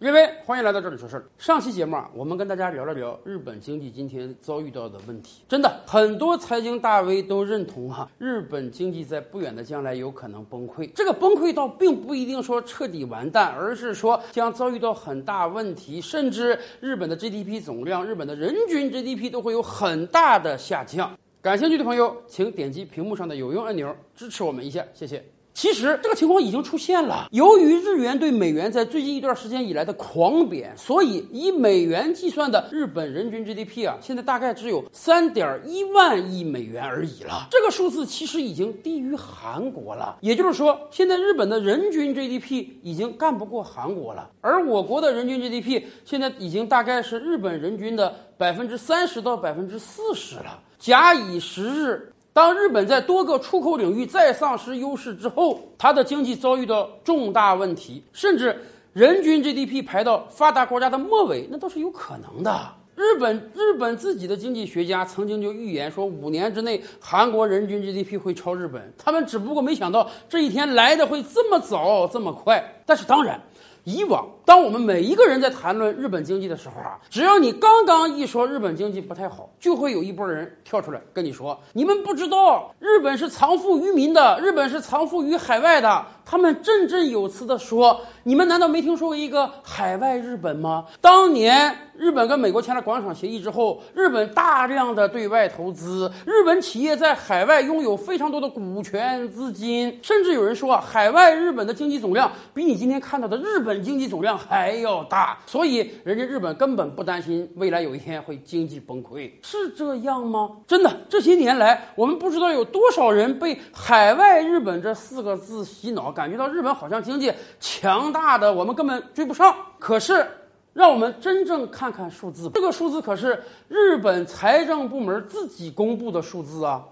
各位，欢迎来到这里说事儿。上期节目啊，我们跟大家聊了聊日本经济今天遭遇到的问题。真的，很多财经大 V 都认同哈，日本经济在不远的将来有可能崩溃。这个崩溃倒并不一定说彻底完蛋，而是说将遭遇到很大问题，甚至日本的 GDP 总量、日本的人均 GDP 都会有很大的下降。感兴趣的朋友，请点击屏幕上的有用按钮支持我们一下，谢谢。其实这个情况已经出现了。由于日元对美元在最近一段时间以来的狂贬，所以以美元计算的日本人均 GDP 啊，现在大概只有三点一万亿美元而已了。这个数字其实已经低于韩国了。也就是说，现在日本的人均 GDP 已经干不过韩国了，而我国的人均 GDP 现在已经大概是日本人均的百分之三十到百分之四十了。假以时日。当日本在多个出口领域再丧失优势之后，它的经济遭遇到重大问题，甚至人均 GDP 排到发达国家的末尾，那都是有可能的。日本日本自己的经济学家曾经就预言说，五年之内韩国人均 GDP 会超日本，他们只不过没想到这一天来的会这么早这么快。但是当然。以往，当我们每一个人在谈论日本经济的时候啊，只要你刚刚一说日本经济不太好，就会有一波人跳出来跟你说：“你们不知道，日本是藏富于民的，日本是藏富于海外的。”他们振振有词地说：“你们难道没听说过一个海外日本吗？当年日本跟美国签了广场协议之后，日本大量的对外投资，日本企业在海外拥有非常多的股权资金，甚至有人说啊，海外日本的经济总量比你今天看到的日本经济总量还要大。所以，人家日本根本不担心未来有一天会经济崩溃，是这样吗？真的，这些年来，我们不知道有多少人被‘海外日本’这四个字洗脑。”感觉到日本好像经济强大的，我们根本追不上。可是，让我们真正看看数字，这个数字可是日本财政部门自己公布的数字啊。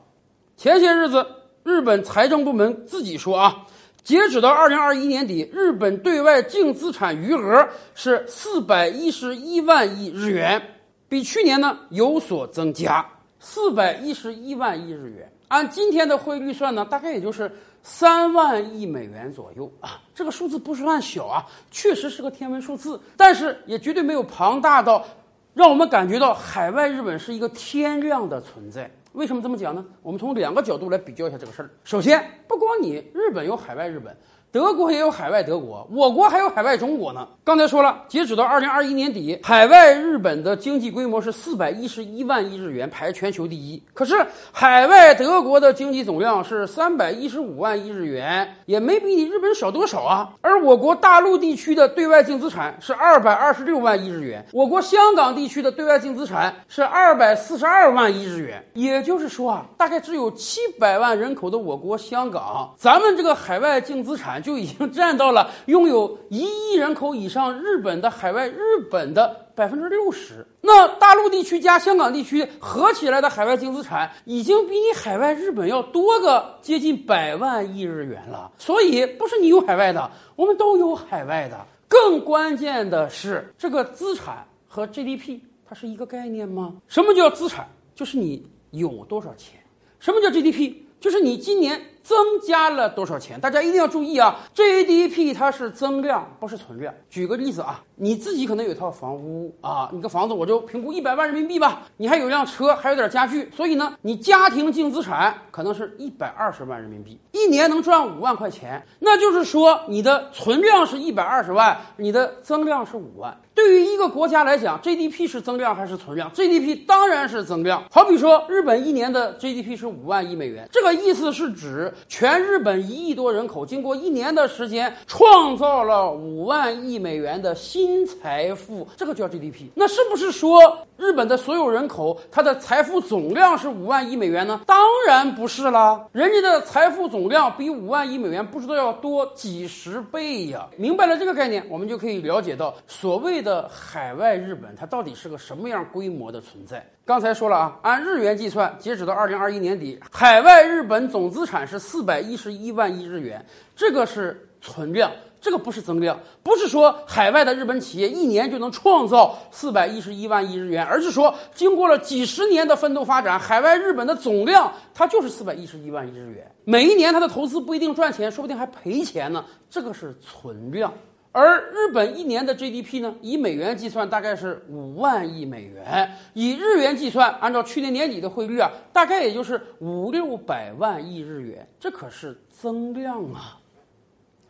前些日子，日本财政部门自己说啊，截止到二零二一年底，日本对外净资产余额是四百一十一万亿日元，比去年呢有所增加。四百一十一万亿日元，按今天的汇率算呢，大概也就是。三万亿美元左右啊，这个数字不算小啊，确实是个天文数字，但是也绝对没有庞大到让我们感觉到海外日本是一个天量的存在。为什么这么讲呢？我们从两个角度来比较一下这个事儿。首先，不光你日本有海外日本。德国也有海外德国，我国还有海外中国呢。刚才说了，截止到二零二一年底，海外日本的经济规模是四百一十一万亿日元，排全球第一。可是海外德国的经济总量是三百一十五万亿日元，也没比你日本少多少啊。而我国大陆地区的对外净资产是二百二十六万亿日元，我国香港地区的对外净资产是二百四十二万亿日元。也就是说啊，大概只有七百万人口的我国香港，咱们这个海外净资产。就已经占到了拥有一亿人口以上日本的海外日本的百分之六十。那大陆地区加香港地区合起来的海外净资产，已经比你海外日本要多个接近百万亿日元了。所以不是你有海外的，我们都有海外的。更关键的是，这个资产和 GDP 它是一个概念吗？什么叫资产？就是你有多少钱。什么叫 GDP？就是你今年。增加了多少钱？大家一定要注意啊！GDP 它是增量，不是存量。举个例子啊，你自己可能有一套房屋啊，你个房子我就评估一百万人民币吧。你还有辆车，还有点家具，所以呢，你家庭净资产可能是一百二十万人民币，一年能赚五万块钱。那就是说，你的存量是一百二十万，你的增量是五万。对于一个国家来讲，GDP 是增量还是存量？GDP 当然是增量。好比说，日本一年的 GDP 是五万亿美元，这个意思是指。全日本一亿多人口，经过一年的时间，创造了五万亿美元的新财富，这个叫 GDP。那是不是说日本的所有人口，它的财富总量是五万亿美元呢？当然不是啦，人家的财富总量比五万亿美元不知道要多几十倍呀。明白了这个概念，我们就可以了解到所谓的海外日本，它到底是个什么样规模的存在。刚才说了啊，按日元计算，截止到二零二一年底，海外日本总资产是四百一十一万亿日元，这个是存量，这个不是增量，不是说海外的日本企业一年就能创造四百一十一万亿日元，而是说经过了几十年的奋斗发展，海外日本的总量它就是四百一十一万亿日元，每一年它的投资不一定赚钱，说不定还赔钱呢，这个是存量。而日本一年的 GDP 呢，以美元计算大概是五万亿美元，以日元计算，按照去年年底的汇率啊，大概也就是五六百万亿日元，这可是增量啊！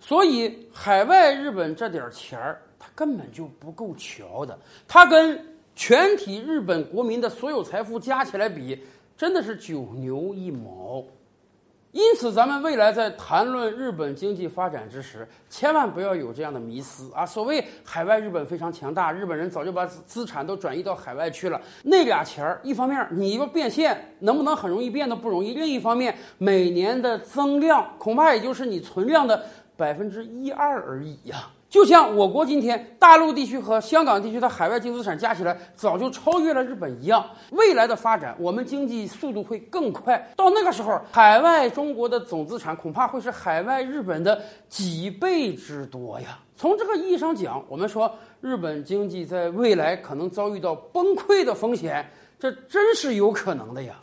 所以海外日本这点钱儿，它根本就不够瞧的，它跟全体日本国民的所有财富加起来比，真的是九牛一毛。因此，咱们未来在谈论日本经济发展之时，千万不要有这样的迷思啊！所谓海外日本非常强大，日本人早就把资产都转移到海外去了。那俩钱儿，一方面你要变现，能不能很容易变得不容易；另一方面，每年的增量恐怕也就是你存量的百分之一二而已呀。就像我国今天大陆地区和香港地区的海外净资产加起来早就超越了日本一样，未来的发展我们经济速度会更快。到那个时候，海外中国的总资产恐怕会是海外日本的几倍之多呀。从这个意义上讲，我们说日本经济在未来可能遭遇到崩溃的风险，这真是有可能的呀。